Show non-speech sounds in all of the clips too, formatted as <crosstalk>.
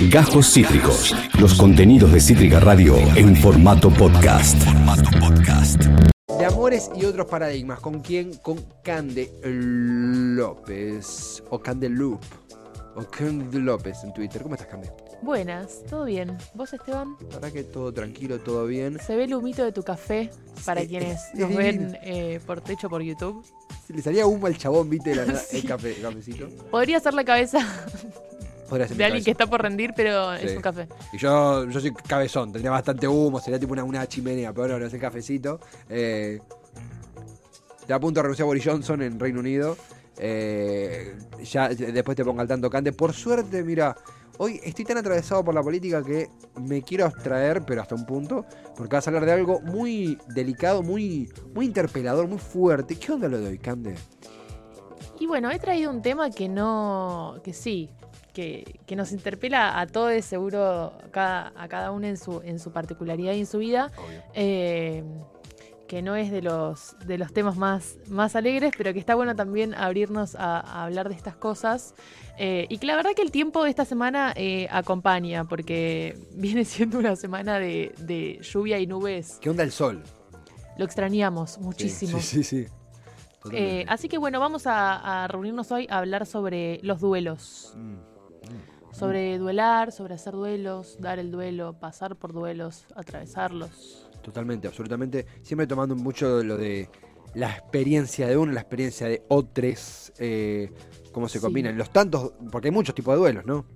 Gajos Cítricos. Los contenidos de Cítrica Radio en formato podcast. De amores y otros paradigmas. ¿Con quién? Con Cande López. O Cande Loop. O Cande López en Twitter. ¿Cómo estás, Cande? Buenas, ¿todo bien? ¿Vos, Esteban? La verdad que todo tranquilo, todo bien. Se ve el humito de tu café para Sí, quienes es nos ven eh, por techo por YouTube. Se le salía humo al chabón, viste, la- Sí. el café, el cafecito. Podría ser la cabeza Podría ser mi de alguien que está por rendir, pero es un café. Y yo, yo soy cabezón, tendría bastante humo, sería tipo una, una chimenea, pero no, no es el cafecito. Eh, te a punto de renunciar a Boris Johnson en Reino Unido. Eh, ya ya después te pongo al tanto, Cande. Por suerte, mira, hoy estoy tan atravesado por la política que me quiero abstraer, pero hasta un punto, porque vas a hablar de algo muy delicado, muy, muy interpelador, muy fuerte. ¿Qué onda lo de hoy, Cande? Y bueno, he traído un tema que no, que sí, que, que nos interpela a todos, seguro, a cada, a cada uno en su, en su particularidad y en su vida. Eh, que no es de los, de los temas más, más alegres, pero que está bueno también abrirnos a, a hablar de estas cosas. Eh, y que la verdad que el tiempo de esta semana eh, acompaña, porque <laughs> viene siendo una semana de, de lluvia y nubes. ¿Qué onda el sol? Lo extrañamos muchísimo. Sí, sí, sí. Eh, así que bueno, vamos a, a reunirnos hoy a hablar sobre los duelos. Mm. Sobre duelar, sobre hacer duelos, dar el duelo, pasar por duelos, atravesarlos. Totalmente, absolutamente. Siempre tomando mucho lo de la experiencia de uno, la experiencia de otros, eh, cómo se Sí. combinan. Los tantos, porque hay muchos tipos de duelos, ¿no?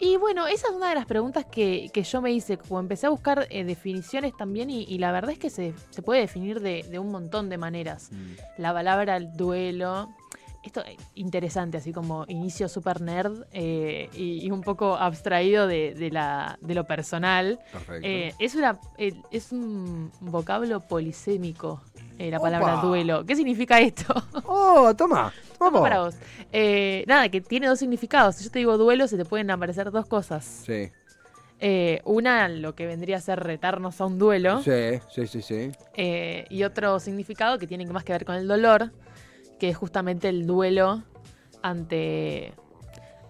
Y bueno, esa es una de las preguntas que, que yo me hice, como empecé a buscar eh, definiciones también y, y la verdad es que se, se puede definir de, de un montón de maneras. La palabra duelo, esto es interesante, así como inicio super nerd eh, y, y un poco abstraído de, de la, de lo personal. Perfecto. Eh, es, una, eh, es un vocablo polisémico, eh, la palabra Opa. duelo. ¿Qué significa esto? <laughs> oh, toma, vamos. para vos. Eh, nada, que tiene dos significados. Si yo te digo duelo, se te pueden aparecer dos cosas. Sí, Eh, una, lo que vendría a ser retarnos a un duelo. sí, sí, sí, sí. eh, y otro significado que tiene más que ver con el dolor, que es justamente el duelo ante,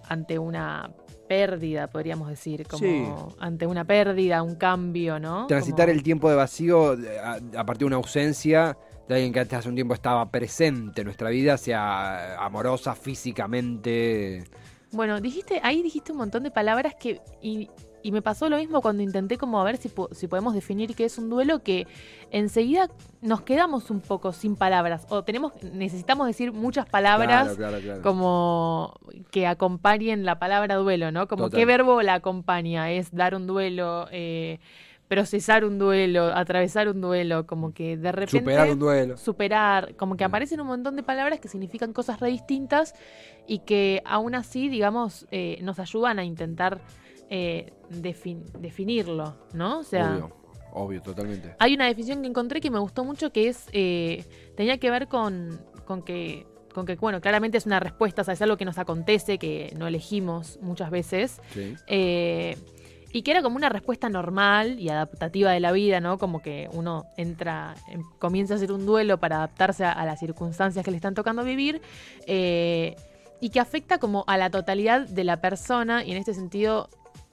ante una pérdida, podríamos decir, como Sí. ante una pérdida, un cambio, ¿no? Transitar Como- el tiempo de vacío a, a partir de una ausencia de alguien que hasta hace un tiempo estaba presente en nuestra vida, sea amorosa, físicamente. Bueno, dijiste, ahí dijiste un montón de palabras que. Y, me pasó lo mismo cuando intenté como a ver si, po- si podemos definir qué es un duelo, que enseguida nos quedamos un poco sin palabras. O tenemos, necesitamos decir muchas palabras Claro, claro, claro. como que acompañen la palabra duelo, ¿no? Como Total. qué verbo la acompaña, es dar un duelo, eh, procesar un duelo, atravesar un duelo, como que de repente Superar un duelo. superar, como que Mm. aparecen un montón de palabras que significan cosas re distintas y que aún así, digamos, eh, nos ayudan a intentar eh, defin- definirlo, ¿no? O sea, Obvio, obvio, totalmente. hay una definición que encontré que me gustó mucho que es, eh, tenía que ver con, con que, con que, bueno, claramente es una respuesta, o sea, es algo que nos acontece, que no elegimos muchas veces, Sí. eh, y que era como una respuesta normal y adaptativa de la vida, ¿no? Como que uno entra, em- comienza a hacer un duelo para adaptarse a, a las circunstancias que le están tocando vivir. eh, y que afecta como a la totalidad de la persona, y en este sentido,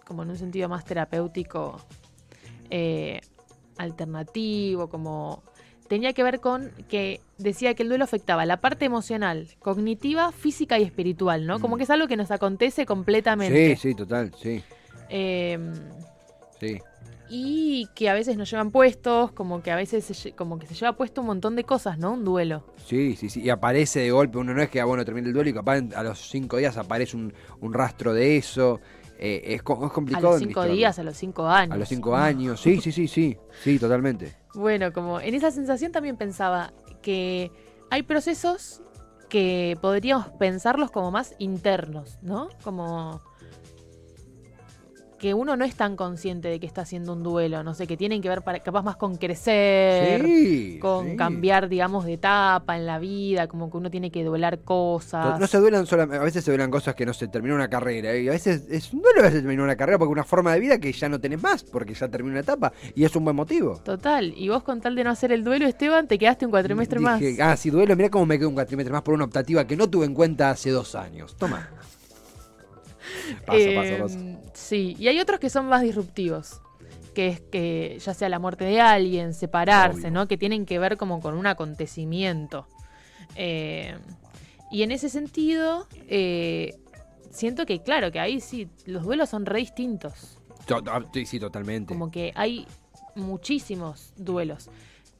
como en un sentido más terapéutico, eh, alternativo, como tenía que ver con que decía que el duelo afectaba la parte emocional, cognitiva, física y espiritual, ¿no? Como Mm. que es algo que nos acontece completamente. Sí, sí, total, sí, Em, sí. y que a veces nos llevan puestos, como que a veces se como que se lleva puesto un montón de cosas, ¿no? Un duelo. Sí, sí, sí. Y aparece de golpe. Uno no es que, ah, bueno, termina el duelo y capaz a los cinco días aparece un, un rastro de eso. Eh, es, es A complicado. los cinco días, a los cinco años. A los cinco años. Sí, sí, sí, sí. Sí, totalmente. Bueno, como en esa sensación también pensaba que hay procesos que podríamos pensarlos como más internos, ¿no? Como que uno no es tan consciente de que está haciendo un duelo, no sé, que tienen que ver para, capaz más con crecer, Sí. con sí. cambiar, digamos, de etapa en la vida, como que uno tiene que duelar cosas. No se duelan solamente, a veces se duelan cosas que no se terminó una carrera. Y a veces es un duelo a veces terminó una carrera porque es una forma de vida que ya no tenés más, porque ya terminó una etapa. Y es un buen motivo. Total, y vos con tal de no hacer el duelo, Esteban, te quedaste un cuatrimestre más. Ah, sí, duelo, mirá cómo me quedo un cuatrimestre más por una optativa que no tuve en cuenta hace dos años. Toma. <laughs> Paso, Eh, paso, paso. Sí, y hay otros que son más disruptivos. Que es que ya sea la muerte de alguien, separarse, Obvio. ¿no? Que tienen que ver como con un acontecimiento. Eh, y en ese sentido, eh, siento que, claro, que ahí sí, los duelos son re distintos. To- to- sí, sí, totalmente. Como que hay muchísimos duelos.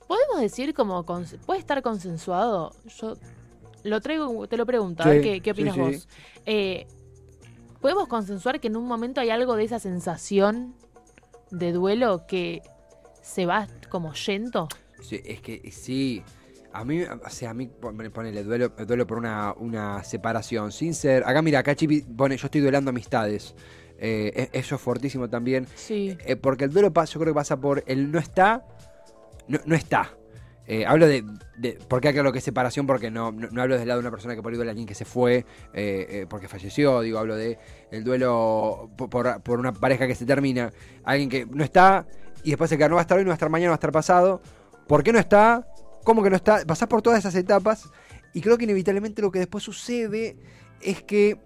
¿Podemos decir como puede estar consensuado? Yo lo traigo, te lo pregunto, a ver qué, qué sí, opinas sí. vos. Eh, ¿Podemos consensuar que en un momento hay algo de esa sensación de duelo que se va como yendo? Sí, es que sí. A mí, o sea, a mí pon- ponele duelo, duelo por una, una separación. Sin ser. Acá, mira, acá Chipi pone, yo estoy duelando amistades. Eh, e- eso es fortísimo también. Sí. Eh, porque el duelo pasa, yo creo que pasa por el no está, no, no está. Eh, hablo de. ¿Por qué acá lo que es separación? Porque no, no, no hablo del lado de una persona que por ahí duele a alguien que se fue, eh, eh, porque falleció. Digo, hablo de el duelo por, por, una pareja que se termina. Alguien que no está y después se queda, no va a estar hoy, no va a estar mañana, no va a estar pasado. ¿Por qué no está? ¿Cómo que no está? Pasás por todas esas etapas y creo que inevitablemente lo que después sucede es que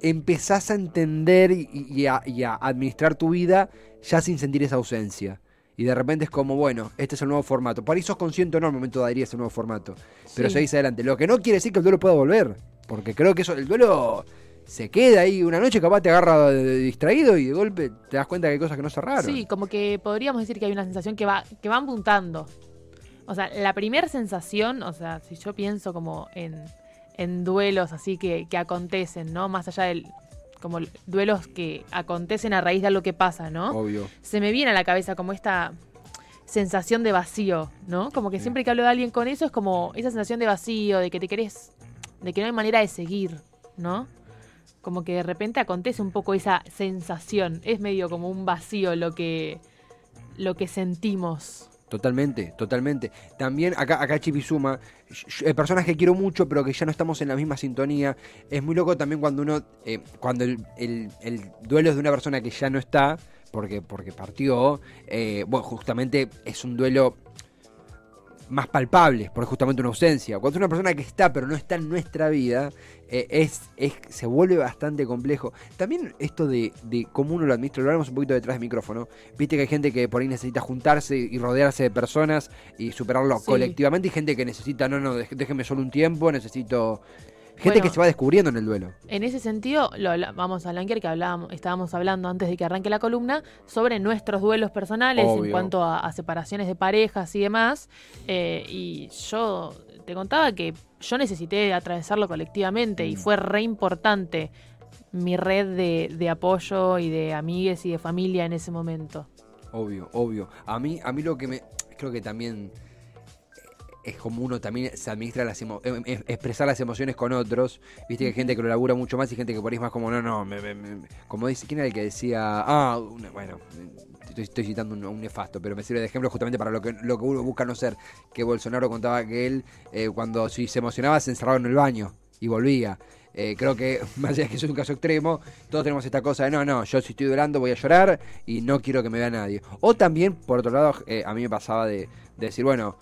empezás a entender y a administrar tu vida ya sin sentir esa ausencia. Y de repente es como, bueno, este es el nuevo formato. Por ahí sos consciente o no al momento daría ese nuevo formato. Pero Sí. seguís adelante. Lo que no quiere decir que el duelo pueda volver. Porque creo que eso, el duelo se queda ahí una noche, capaz te agarra de- de distraído y de golpe te das cuenta que hay cosas que no cerraron. Sí, como que podríamos decir que hay una sensación que va, que van puntando. O sea, la primera sensación, o sea, si yo pienso como en, en duelos así que, que acontecen, ¿no? Más allá del como duelos que acontecen a raíz de algo que pasa, ¿no? Obvio. Se me viene a la cabeza como esta sensación de vacío, ¿no? Como que Sí. siempre que hablo de alguien con eso es como esa sensación de vacío, de que te querés, de que no hay manera de seguir, ¿no? Como que de repente acontece un poco esa sensación. Es medio como un vacío lo que, lo que sentimos. Totalmente, totalmente. También acá, acá Chipi suma, sh- eh, personas que quiero mucho pero que ya no estamos en la misma sintonía. Es muy loco también cuando uno, eh, cuando el, el- el duelo es de una persona que ya no está, porque, porque partió, eh, bueno, justamente es un duelo más palpable, porque es justamente una ausencia. Cuando es una persona que está pero no está en nuestra vida, eh, es, es, se vuelve bastante complejo. También esto de, de cómo uno lo administra, lo hablamos un poquito detrás del micrófono. Viste que hay gente que por ahí necesita juntarse y rodearse de personas y superarlo Sí. colectivamente y gente que necesita, no, no, déjeme solo un tiempo, necesito... Gente Bueno. que se va descubriendo en el duelo. En ese sentido, lo habla- vamos a Lanker, que hablábamos, estábamos hablando antes de que arranque la columna, sobre nuestros duelos personales en cuanto a, a separaciones de parejas y demás. Eh, y yo te contaba que yo necesité atravesarlo colectivamente y Mm. fue re importante mi red de, de apoyo y de amigues y de familia en ese momento. Obvio, obvio. A mí, a mí lo que me. Creo que también es como uno también se administra las em- em- expresar las emociones con otros. Viste que hay gente que lo labura mucho más y gente que por ahí es más como, no, no, me- como dice, ¿quién era el que decía? Ah, bueno, estoy, citando un, un nefasto, pero me sirve de ejemplo justamente para lo que, lo que uno busca no ser. Que Bolsonaro contaba que él, eh, cuando si se emocionaba, se encerraba en el baño y volvía. Eh, creo que, <laughs> más allá de que eso es un caso extremo, todos tenemos esta cosa de no, no, yo si estoy llorando voy a llorar y no quiero que me vea nadie. O también, por otro lado, eh, a mí me pasaba de, de decir, bueno,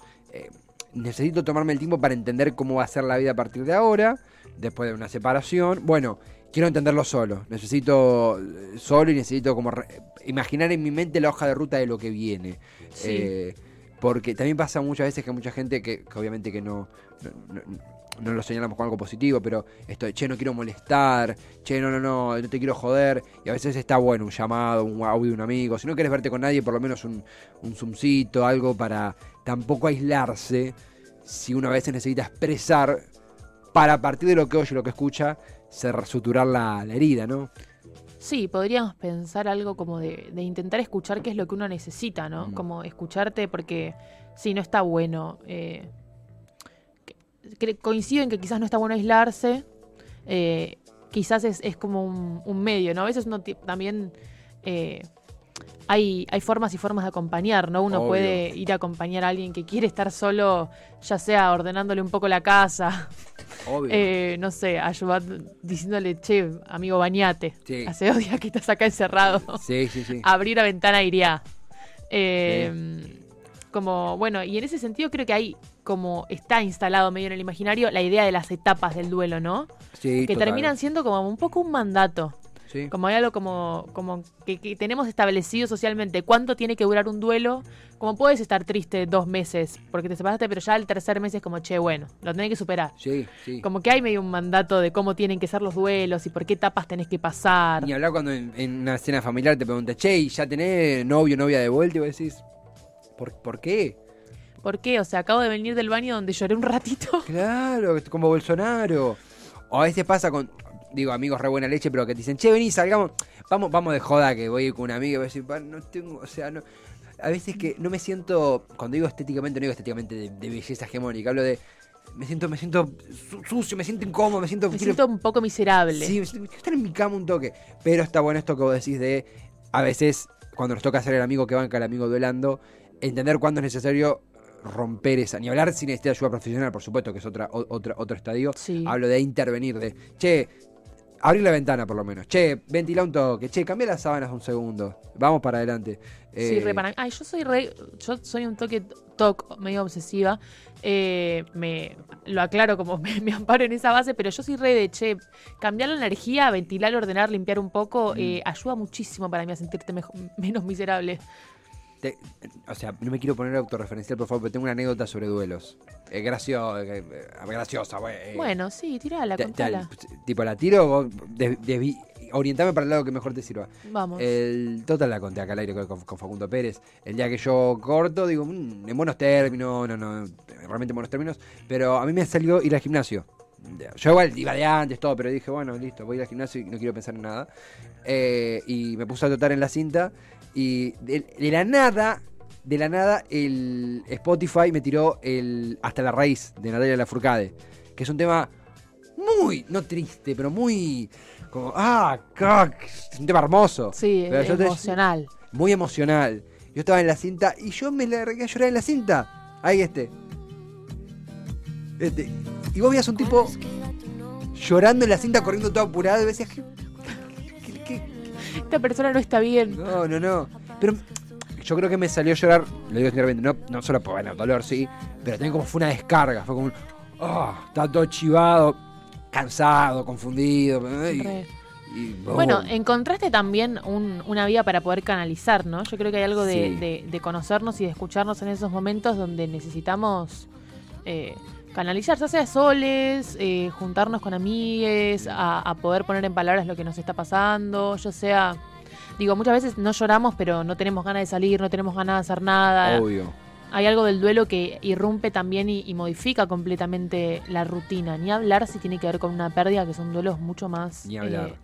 necesito tomarme el tiempo para entender cómo va a ser la vida a partir de ahora, después de una separación. Bueno, quiero entenderlo solo, necesito eh, solo y necesito como imaginar en mi mente la hoja de ruta de lo que viene. Sí. Eh, porque también pasa muchas veces que mucha gente que, que obviamente que no, no, no- no lo señalamos con algo positivo, pero esto de, che, no quiero molestar, che, no, no, no, no te quiero joder. Y a veces está bueno un llamado, un audio de un amigo. Si no quieres verte con nadie, por lo menos un, un zoomcito, algo para tampoco aislarse. Si uno a veces necesita expresar para a partir de lo que oye, lo que escucha, ser, suturar la, la herida, ¿no? Sí, podríamos pensar algo como de, de intentar escuchar qué es lo que uno necesita, ¿no? Mm. Como escucharte porque sí, no está bueno. eh, coincido en que quizás no está bueno aislarse. eh, quizás es, es como un, un medio, ¿no? A veces uno también... eh, hay, hay formas y formas de acompañar, ¿no? Uno Obvio. puede ir a acompañar a alguien que quiere estar solo, ya sea ordenándole un poco la casa, Obvio. <laughs> eh, no sé, ayudando, diciéndole, che, amigo, bañate. Sí. Hace dos días que estás acá encerrado. sí, sí, sí. <laughs> Abrir la ventana iría. Eh, Como, bueno, y en ese sentido creo que hay como está instalado medio en el imaginario la idea de las etapas del duelo, ¿no? Sí, que total. terminan siendo como un poco un mandato. Sí. Como hay algo como, como que, que tenemos establecido socialmente cuánto tiene que durar un duelo. Como puedes estar triste dos meses porque te separaste, pero ya el tercer mes es como, che, bueno, lo tenés que superar. Sí, sí. Como que hay medio un mandato de cómo tienen que ser los duelos y por qué etapas tenés que pasar. Ni hablar cuando en, en una cena familiar te pregunta, che, ¿y ya tenés novio novia de vuelta? Y vos decís, ¿por, ¿por qué? ¿Por qué? O sea, acabo de venir del baño donde lloré un ratito. Claro, como Bolsonaro. O a veces pasa con, digo, amigos re buena leche, pero que te dicen, che, vení, salgamos, vamos, vamos de joda, que voy con un amigo y voy a decir, "Pa, no tengo, o sea, no. A veces que no me siento, cuando digo estéticamente, no digo estéticamente de, de belleza hegemónica, hablo de, me siento, me siento su- sucio, me siento incómodo, me siento... Me quiero- siento un poco miserable. Sí, me siento- estar en mi cama un toque. Pero está bueno esto que vos decís de, a veces, cuando nos toca ser el amigo que banca al amigo duelando, entender cuándo es necesario romper esa. Ni hablar sin necesidad de ayuda profesional, por supuesto, que es otra, otra, otro estadio. Sí. Hablo de intervenir, de, che, abrir la ventana por lo menos. Che, ventila un toque. Che, cambia las sábanas un segundo. Vamos para adelante. Sí, Eh, re para- Ay, yo soy re. Yo soy un toque toc medio obsesiva. Eh, me lo aclaro como <laughs> me, me amparo en esa base, pero yo soy re de che, cambiar la energía, ventilar, ordenar, limpiar un poco, Mm. eh, ayuda muchísimo para mí a sentirte menos miserable. Te- o sea, no me quiero poner autorreferencial, por favor, pero tengo una anécdota sobre duelos. Es graciosa, graciosa, güey. Eh, Bueno, sí, tirala, contala. tipo, la tiro, orientame para el lado que mejor te sirva. Vamos. El total la conté acá al aire con, Facundo Pérez. El día que yo corto, digo, "Mm, en buenos términos, no, no, realmente en buenos términos, pero a mí me salió ir al gimnasio. Yo igual iba de antes, todo, pero dije, bueno, listo, voy a ir al gimnasio y no quiero pensar en nada. Eh, y me puse a trotar en la cinta y de, de la nada, de la nada, el Spotify me tiró el Hasta la Raíz de Natalia Lafourcade, que es un tema muy, no triste, pero muy como, ah, cac, es un tema hermoso. sí, pero te- emocional. Muy emocional. Yo estaba en la cinta y yo me largué a llorar en la cinta. Ahí este. Este. Y vos veías un tipo llorando en la cinta, corriendo todo apurado, y decías, ¿qué, qué- qué- Esta persona no está bien. No, no, no. Pero yo creo que me salió a llorar, lo digo sinceramente, no, no solo por bueno, dolor, sí, pero también como fue una descarga. Fue como un. Oh, estaba todo chivado, cansado, confundido. y- y- Bueno, encontraste también un- una vía para poder canalizar, ¿no? Yo creo que hay algo de, Sí. de- de conocernos y de escucharnos en esos momentos donde necesitamos eh, canalizar, ya sea soles, eh, juntarnos con amigues, a, a poder poner en palabras lo que nos está pasando, ya sea... Digo, muchas veces no lloramos, pero no tenemos ganas de salir, no tenemos ganas de hacer nada. Obvio. Hay algo del duelo que irrumpe también y, y modifica completamente la rutina. Ni hablar si tiene que ver con una pérdida, que son duelos mucho más Ni hablar. eh,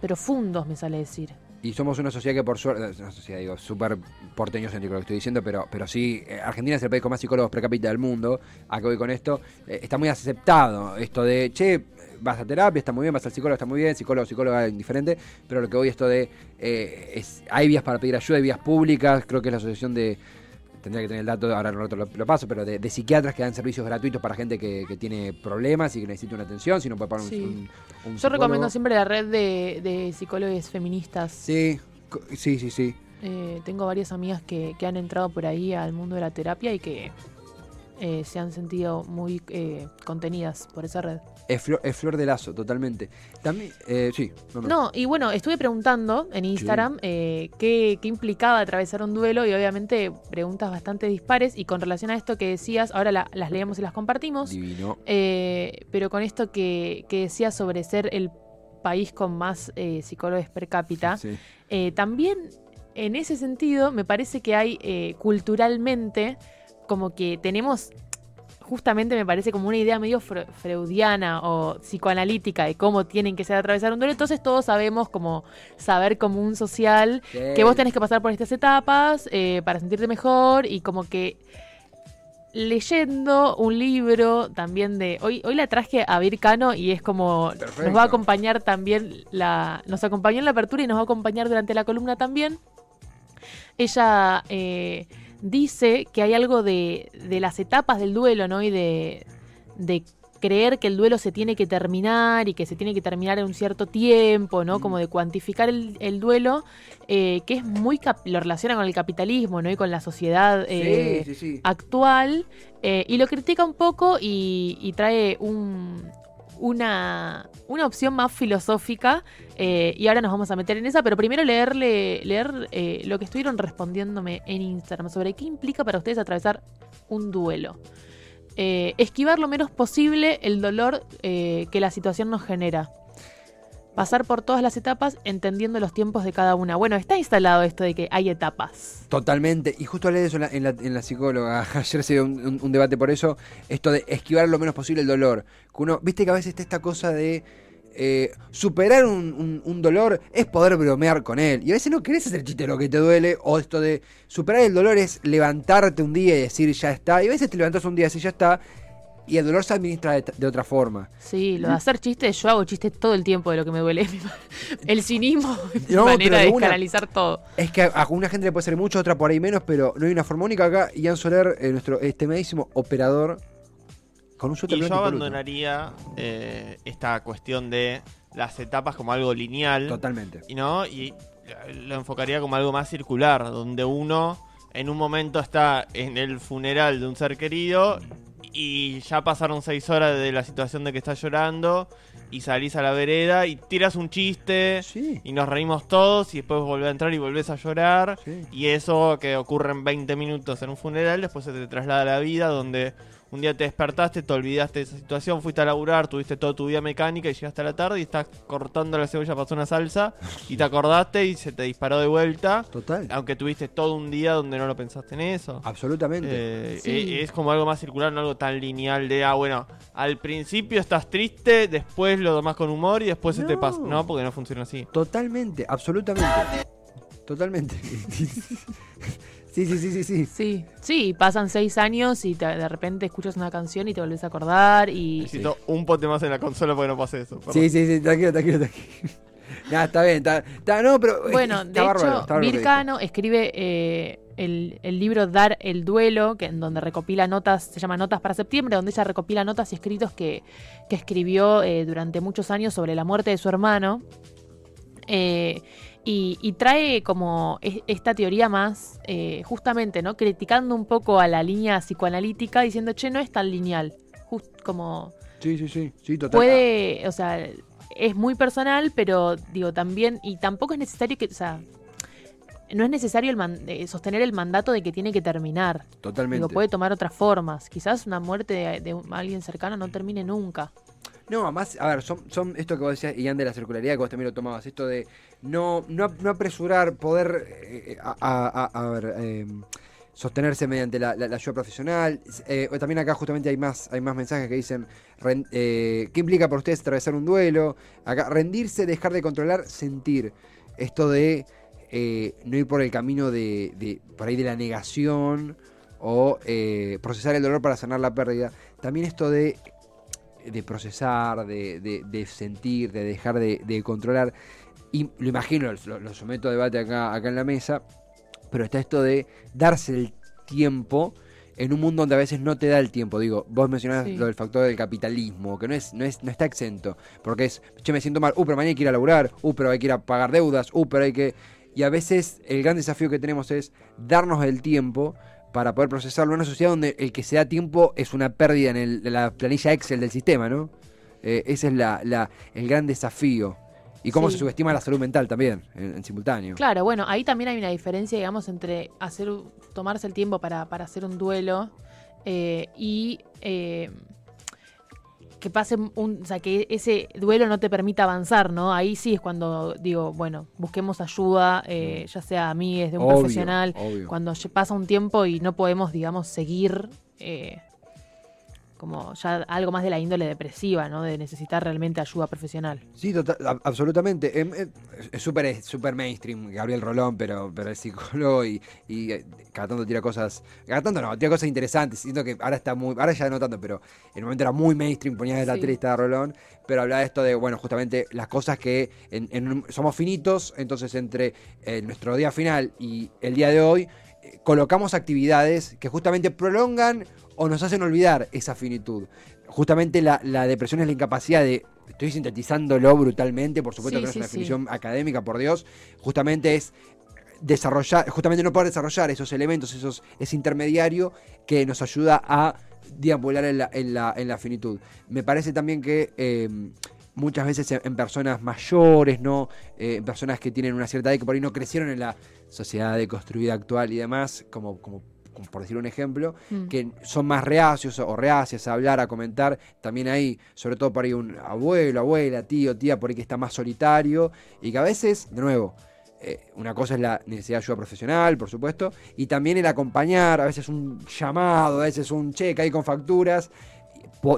profundos, me sale decir. Y somos una sociedad que por suerte, una sociedad digo, súper porteño centro lo que estoy diciendo, pero, pero sí, eh, Argentina es el país con más psicólogos per cápita del mundo, a que voy con esto, eh, está muy aceptado esto de, che, vas a terapia, está muy bien, vas al psicólogo, está muy bien, psicólogo, psicóloga, indiferente, pero lo que voy esto de, eh, hay vías para pedir ayuda, hay vías públicas, creo que es la asociación de, tendría que tener el dato, ahora no lo, lo paso, pero de, de psiquiatras que dan servicios gratuitos para gente que, que tiene problemas y que necesita una atención, si no puede pagar un- Sí. un, un Yo recomiendo siempre la red de, de psicólogos feministas. Sí, sí, sí, sí. Eh, tengo varias amigas que, que han entrado por ahí al mundo de la terapia y que eh, se han sentido muy eh, contenidas por esa red. Es flor, es flor de lazo, totalmente. También, eh, sí, no, no. No, y bueno, estuve preguntando en Instagram eh, qué, qué implicaba atravesar un duelo y obviamente preguntas bastante dispares y con relación a esto que decías, ahora la- las leemos y las compartimos, Divino. eh, pero con esto que, que decías sobre ser el país con más psicólogos per cápita, Sí. también en ese sentido me parece que hay culturalmente como que tenemos justamente me parece como una idea medio fre- freudiana o psicoanalítica de cómo tienen que ser atravesar un duelo. Entonces todos sabemos como saber común social que vos tenés que pasar por estas etapas eh, para sentirte mejor y como que leyendo un libro también de hoy hoy la traje a Vircano y es como Perfecto. nos va a acompañar también la nos acompañó en la apertura y nos va a acompañar durante la columna también ella eh, dice que hay algo de, de las etapas del duelo no y de, de creer que el duelo se tiene que terminar y que se tiene que terminar en un cierto tiempo, ¿no? Como de cuantificar el, el duelo, eh, que es muy lo relaciona con el capitalismo, ¿no? Y con la sociedad eh, sí, sí, sí. actual, eh, y lo critica un poco y, y trae un, una, una opción más filosófica eh, y ahora nos vamos a meter en esa, pero primero leerle, leer eh, lo que estuvieron respondiéndome en Instagram sobre qué implica para ustedes atravesar un duelo. Eh, esquivar lo menos posible el dolor eh, que la situación nos genera. Pasar por todas las etapas entendiendo los tiempos de cada una. Bueno, está instalado esto de que hay etapas. Totalmente. Y justo hablé de eso en la, psicóloga. <laughs> Ayer se dio un, debate por eso. Esto de esquivar lo menos posible el dolor. Que uno, viste que a veces está esta cosa de eh, superar un, un- un dolor es poder bromear con él. Y a veces no querés hacer chiste lo que te duele. O esto de superar el dolor es levantarte un día y decir ya está. Y a veces te levantas un día y decís ya está. Y el dolor se administra de, de otra forma. Sí, lo de hacer chistes, yo hago chistes todo el tiempo de lo que me duele. <laughs> El cinismo es mi No, manera de canalizar todo. Es que a alguna gente le puede ser mucho, otra por ahí menos, pero no hay una forma única acá. Ian Soler, eh, nuestro estimadísimo operador, con un suéter Y yo abandonaría eh, esta cuestión de las etapas como algo lineal. Totalmente. Y no, y lo enfocaría como algo más circular, donde uno en un momento está en el funeral de un ser querido y ya pasaron seis horas de la situación de que está llorando y salís a la vereda y tiras un chiste Sí. y nos reímos todos y después volvés a entrar y volvés a llorar Sí. y eso que ocurre en 20 minutos en un funeral después se te traslada a la vida donde un día te despertaste, te olvidaste de esa situación, fuiste a laburar, tuviste toda tu vida mecánica y llegaste a la tarde y estás cortando la cebolla para hacer una salsa <laughs> y te acordaste y se te disparó de vuelta, Total. aunque tuviste todo un día donde no lo pensaste en eso. Absolutamente. Eh, Sí. eh, es como algo más circular, no algo tan lineal de, ah, bueno, al principio estás triste, después lo tomás con humor y después se te pasa. No, porque no funciona así. Totalmente, absolutamente. Totalmente. <laughs> <laughs> sí, sí, sí, sí, sí. Sí, sí, pasan seis años y te- de repente escuchas una canción y te volvés a acordar y... Necesito un pote más en la consola porque no pase eso. perdón. Sí, sí, sí, tranquilo, tranquilo, tranquilo. <laughs> Nah, está bien, está, está- no, pero Bueno, está de bárbaro, hecho, está bárbaro lo que Vircano escribe eh, el, el libro Dar el Duelo, que en donde recopila notas, se llama Notas para Septiembre, donde ella recopila notas y escritos que, que escribió eh, durante muchos años sobre la muerte de su hermano. Eh, y, y trae como es- esta teoría más, eh, justamente, ¿no? Criticando un poco a la línea psicoanalítica, diciendo, che, no es tan lineal. Just como. Sí, sí, sí, sí, total. puede, o sea, es muy personal, pero digo también, y tampoco es necesario que, o sea, no es necesario el man- eh, sostener el mandato de que tiene que terminar. Totalmente. Digo, puede tomar otras formas. Quizás una muerte de, alguien cercano no termine nunca. No, además, a ver, son, son esto que vos decías, Ian, de la circularidad, que vos también lo tomabas, esto de no, no, no apresurar, poder, eh, a, a- a- a ver, eh, sostenerse mediante la, la- la ayuda profesional. Eh, también acá justamente hay más, hay más mensajes que dicen, eh, ¿qué implica para ustedes atravesar un duelo? Acá, rendirse, dejar de controlar, sentir. Esto de eh, no ir por el camino de, de- por ahí de la negación o eh, procesar el dolor para sanar la pérdida. También esto de de procesar, de, de- de sentir, de dejar de, controlar. Y lo imagino, lo, lo someto a debate acá, acá en la mesa, pero está esto de darse el tiempo en un mundo donde a veces no te da el tiempo. Digo, vos mencionabas Sí. lo del factor del capitalismo, que no es, no es, no está exento, porque es, che, me siento mal, uh, pero mañana hay que ir a laburar, uh, pero hay que ir a pagar deudas, uh, pero hay que... Y a veces el gran desafío que tenemos es darnos el tiempo para poder procesarlo en una sociedad donde el que se da tiempo es una pérdida en, el- en la planilla Excel del sistema, ¿no? Eh, ese es la, la- el gran desafío. Y cómo Sí. se subestima la salud mental también, en, en simultáneo. Claro, bueno, ahí también hay una diferencia, digamos, entre hacer tomarse el tiempo para, para hacer un duelo eh, y eh, que pase un, o sea, que ese duelo no te permita avanzar, ¿no? Ahí sí es cuando digo, bueno, busquemos ayuda, eh, ya sea a mí, de un. Obvio, profesional, obvio. cuando pasa un tiempo y no podemos, digamos, seguir eh, como ya algo más de la índole depresiva, ¿no? De necesitar realmente ayuda profesional. Sí, tota- a- absolutamente. Em, em, Es súper es súper mainstream, Gabriel Rolón, pero, pero es psicólogo y, y, eh, cada tanto tira cosas. Cada tanto no, tira cosas interesantes. Siento que ahora está muy. Ahora ya no tanto, pero en un momento era muy mainstream, ponías de la Sí. tele estaba Rolón. Pero hablaba de esto de, bueno, justamente las cosas que en- en somos finitos, entonces entre eh, nuestro día final y el día de hoy, colocamos actividades que justamente prolongan o nos hacen olvidar esa finitud. Justamente la, la depresión es la incapacidad de, estoy sintetizándolo brutalmente, por supuesto Sí, que no es una sí. definición académica, por Dios, justamente es desarrollar, justamente no poder desarrollar esos elementos, esos, ese intermediario que nos ayuda a deambular en la, en la, en la finitud. Me parece también que eh, muchas veces en, personas mayores, ¿no? Eh, en personas que tienen una cierta edad y que por ahí no crecieron en la sociedad deconstruida actual y demás, como, como, como por decir un ejemplo, Mm. que son más reacios o reacias a hablar, a comentar. También hay, sobre todo por ahí, un abuelo, abuela, tío, tía, por ahí que está más solitario y que a veces, de nuevo, eh, una cosa es la necesidad de ayuda profesional, por supuesto, y también el acompañar, a veces un llamado, a veces un cheque ahí con facturas,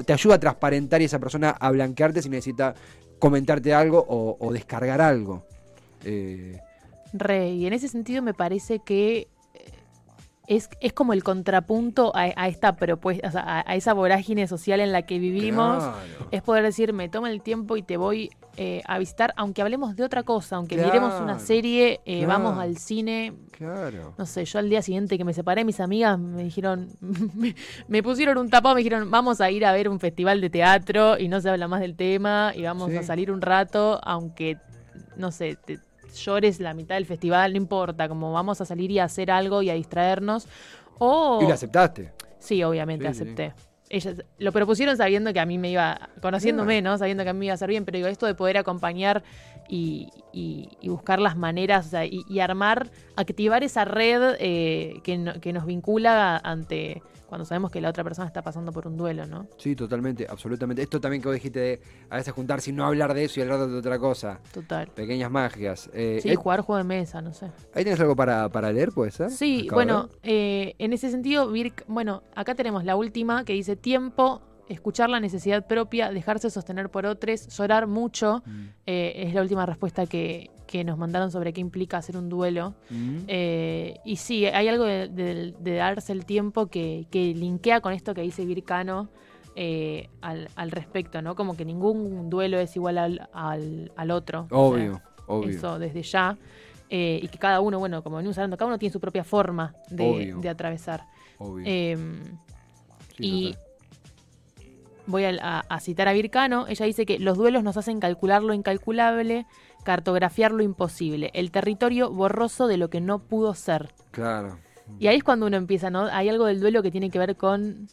te ayuda a transparentar y esa persona a blanquearte si necesita comentarte algo o, descargar algo. Eh, Re, y en ese sentido me parece que es, es como el contrapunto a, a esta propuesta, o sea, a, a esa vorágine social en la que vivimos. claro. Es poder decir, me tomo el tiempo y te voy eh, a visitar, aunque hablemos de otra cosa, aunque Claro, miremos una serie, eh, claro. vamos al cine. Claro. No sé, yo al día siguiente que me separé, mis amigas me dijeron, <laughs> me, me pusieron un tapado, me dijeron, vamos a ir a ver un festival de teatro y no se habla más del tema y vamos Sí. a salir un rato, aunque, no sé, te llores la mitad del festival, no importa, como vamos a salir y a hacer algo y a distraernos. O... Y lo aceptaste. Sí, obviamente Sí, sí. acepté. Ellas lo propusieron sabiendo que a mí me iba, conociéndome. ¿no? Sabiendo que a mí me iba a hacer bien, pero digo, esto de poder acompañar y, y- y buscar las maneras, o sea, y, y armar, activar esa red eh, que, no- que nos vincula ante cuando sabemos que la otra persona está pasando por un duelo, ¿no? Sí, totalmente, absolutamente. Esto también que vos dijiste de a veces juntarse y no hablar de eso y hablar de otra cosa. Total. Pequeñas magias. Eh, Sí, jugar juego de mesa, no sé. ahí tenés algo para, para leer, ¿puede ser? Sí, bueno, eh, en ese sentido, Birk, bueno, acá tenemos la última que dice tiempo, escuchar la necesidad propia, dejarse sostener por otros, llorar mucho, Mm. eh, es la última respuesta que, que nos mandaron sobre qué implica hacer un duelo. Mm. Eh, y sí, hay algo de, de- de darse el tiempo que, que linkea con esto que dice Vircano eh, al, al respecto, ¿no? Como que ningún duelo es igual al, al, al otro. O sea, Obvio, obvio. eso desde ya. Eh, y que cada uno, bueno, como venimos hablando, cada uno tiene su propia forma de, atravesar. obvio. Em, Sí, y total. voy a, a- a citar a Vircano. Ella dice que los duelos nos hacen calcular lo incalculable, cartografiar lo imposible, el territorio borroso de lo que no pudo ser. Claro. Y ahí es cuando uno empieza, ¿no? Hay algo del duelo que tiene que ver con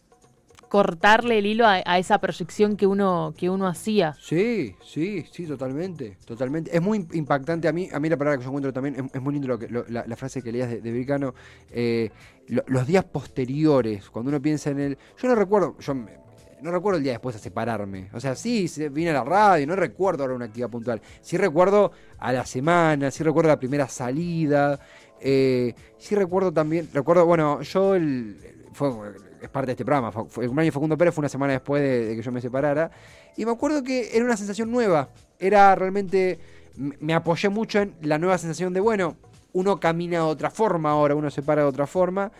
cortarle el hilo a, a esa proyección que uno, que uno hacía. Sí, sí, sí, totalmente, totalmente. Es muy im- impactante a mí, a mí la palabra que yo encuentro también, es, es muy lindo lo que, lo- la, la frase que leías de, de eh, lo- los días posteriores, cuando uno piensa en el... Yo no recuerdo, yo me- no recuerdo el día después de separarme. O sea, sí, vine a la radio, no recuerdo ahora una actividad puntual. Sí recuerdo a la semana, sí recuerdo la primera salida, eh, sí recuerdo también, recuerdo, bueno, yo el, fue, es parte de este programa, fue- el cumpleaños Facundo Pérez fue una semana después de, que yo me separara, y me acuerdo que era una sensación nueva, era realmente, me apoyé mucho en la nueva sensación de, bueno, uno camina de otra forma ahora, uno se para de otra forma,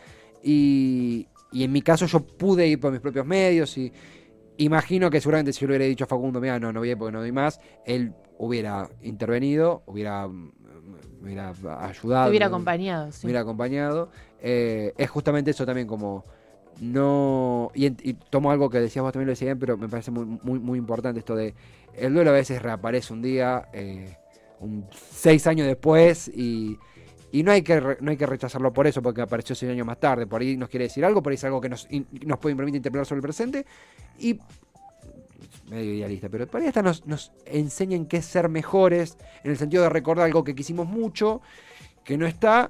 y, y en mi caso yo pude ir por mis propios medios, y imagino que seguramente si yo le hubiera dicho a Facundo, mira, no, no voy a ir porque no doy más, él hubiera intervenido, hubiera, mm, hubiera ayudado. Hubiera acompañado, sí. hubiera acompañado. Eh, es justamente eso también como no y tomo algo que decías vos también lo decías pero me parece muy, muy, muy importante esto de el duelo a veces reaparece un día eh, un seis años después y, y no hay que no hay que rechazarlo por eso porque apareció seis años más tarde. Por ahí nos quiere decir algo por ahí es algo que nos, nos puede permitir interpelar sobre el presente. Y medio idealista, pero por ahí hasta nos, nos enseñan qué es ser mejores, en el sentido de recordar algo que quisimos mucho, que no está,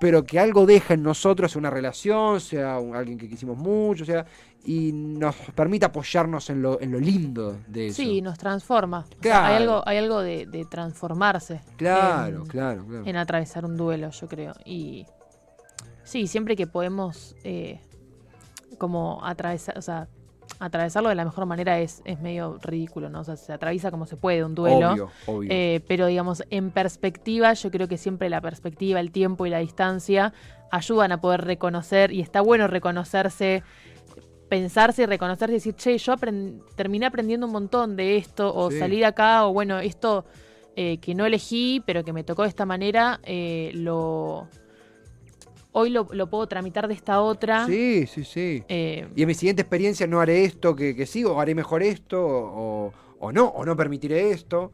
pero que algo deja en nosotros, una relación, sea un- alguien que quisimos mucho, sea, y nos permite apoyarnos en lo, en lo lindo de eso. Sí, nos transforma. O sea, Claro. hay algo, hay algo de, de transformarse. claro, en- claro, claro. en atravesar un duelo, yo creo. Y sí, siempre que podemos eh, como atravesar, o sea, atravesarlo de la mejor manera es, es medio ridículo, ¿no? O sea, se atraviesa como se puede un duelo. Obvio, obvio. Eh, pero digamos, en perspectiva, yo creo que siempre la perspectiva, el tiempo y la distancia ayudan a poder reconocer, y está bueno reconocerse, pensarse y reconocerse y decir, che, yo apren- terminé aprendiendo un montón de esto, o Sí. salir acá, o bueno, esto eh, que no elegí, pero que me tocó de esta manera, eh, lo hoy lo, lo puedo tramitar de esta otra. sí, sí, sí. Eh, Y en mi siguiente experiencia no haré esto que, que sí, o haré mejor esto, o, o no, o no permitiré esto.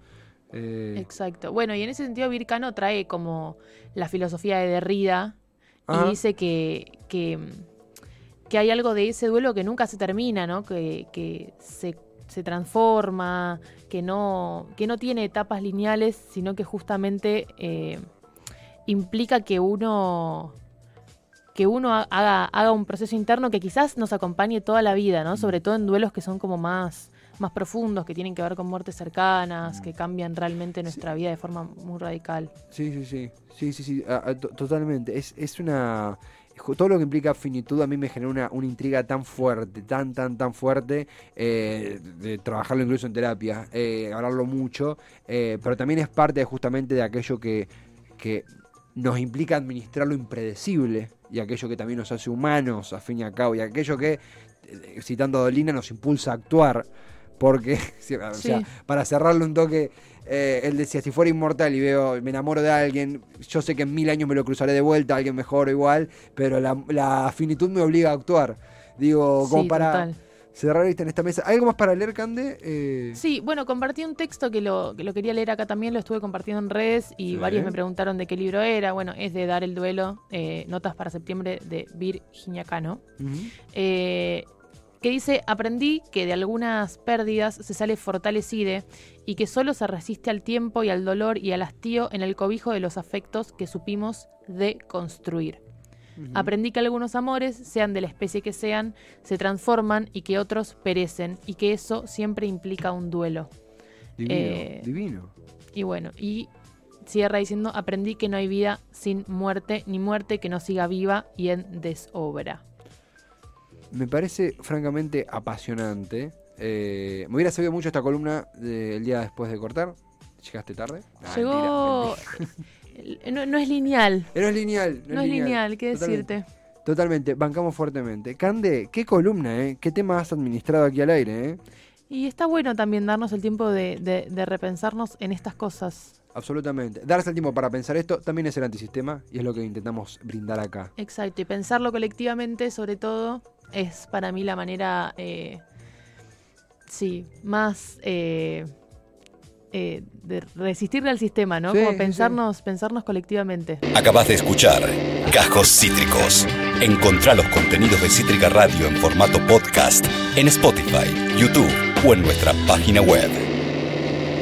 Eh, Exacto. Bueno, y en ese sentido Vircano trae como la filosofía de Derrida Ajá. y dice que, que, que hay algo de ese duelo que nunca se termina, ¿no? Que, que se, se transforma, que no, que no tiene etapas lineales, sino que justamente eh, implica que uno que uno ha- haga, haga un proceso interno que quizás nos acompañe toda la vida, ¿no? Sobre todo en duelos que son como más, más profundos, que tienen que ver con muertes cercanas, que cambian realmente nuestra vida de forma muy radical. Sí, sí, sí. Sí, sí, sí. ah, ah, to- totalmente. Es, es una. Todo lo que implica finitud a mí me genera una, una intriga tan fuerte, tan, tan, tan fuerte, eh, de trabajarlo incluso en terapia, eh, hablarlo mucho, eh, pero también es parte justamente de aquello que, que nos implica administrar lo impredecible y aquello que también nos hace humanos, a fin y a cabo, y aquello que, eh, citando a Dolina, nos impulsa a actuar. Porque, <laughs> o sea, Sí. para cerrarle un toque, eh, él decía, si fuera inmortal y veo, me enamoro de alguien, yo sé que en mil años me lo cruzaré de vuelta, alguien mejor o igual, pero la, la finitud me obliga a actuar. Digo, como Sí, para total. Cerrar en esta mesa. ¿Algo más para leer, Cande? Eh, Sí, bueno, compartí un texto que lo, que lo quería leer acá también, lo estuve compartiendo en redes y Sí. varios me preguntaron de qué libro era. Bueno, es de Dar el Duelo, eh, Notas para septiembre de Virginia Cano. eh, que dice, aprendí que de algunas pérdidas se sale fortalecide y que solo se resiste al tiempo y al dolor y al hastío en el cobijo de los afectos que supimos deconstruir. Aprendí que algunos amores, sean de la especie que sean, se transforman y que otros perecen y que eso siempre implica un duelo. Divino, eh, divino. Y bueno, y cierra diciendo, aprendí que no hay vida sin muerte, ni muerte que no siga viva y en desobra. Me parece francamente apasionante. Eh, me hubiera sabido mucho esta columna del día después de cortar. ¿Llegaste tarde? Ah, Llegó... mentira, <laughs> No, no es lineal. No es lineal. No es lineal, ¿qué Totalmente. decirte? Totalmente, bancamos fuertemente. Cande, qué columna, ¿eh? ¿Qué tema has administrado aquí al aire, eh? Y está bueno también darnos el tiempo de, de- de repensarnos en estas cosas. Absolutamente. Darse el tiempo para pensar esto también es el antisistema y es lo que intentamos brindar acá. Exacto, y pensarlo colectivamente, sobre todo, es para mí la manera, eh, sí, más eh, eh, de resistirle al sistema, ¿no? Sí, Como sí, pensarnos, pensarnos colectivamente. Acabas de escuchar Cajos Cítricos. Encontrá los contenidos de Cítrica Radio en formato podcast en Spotify, YouTube o en nuestra página web.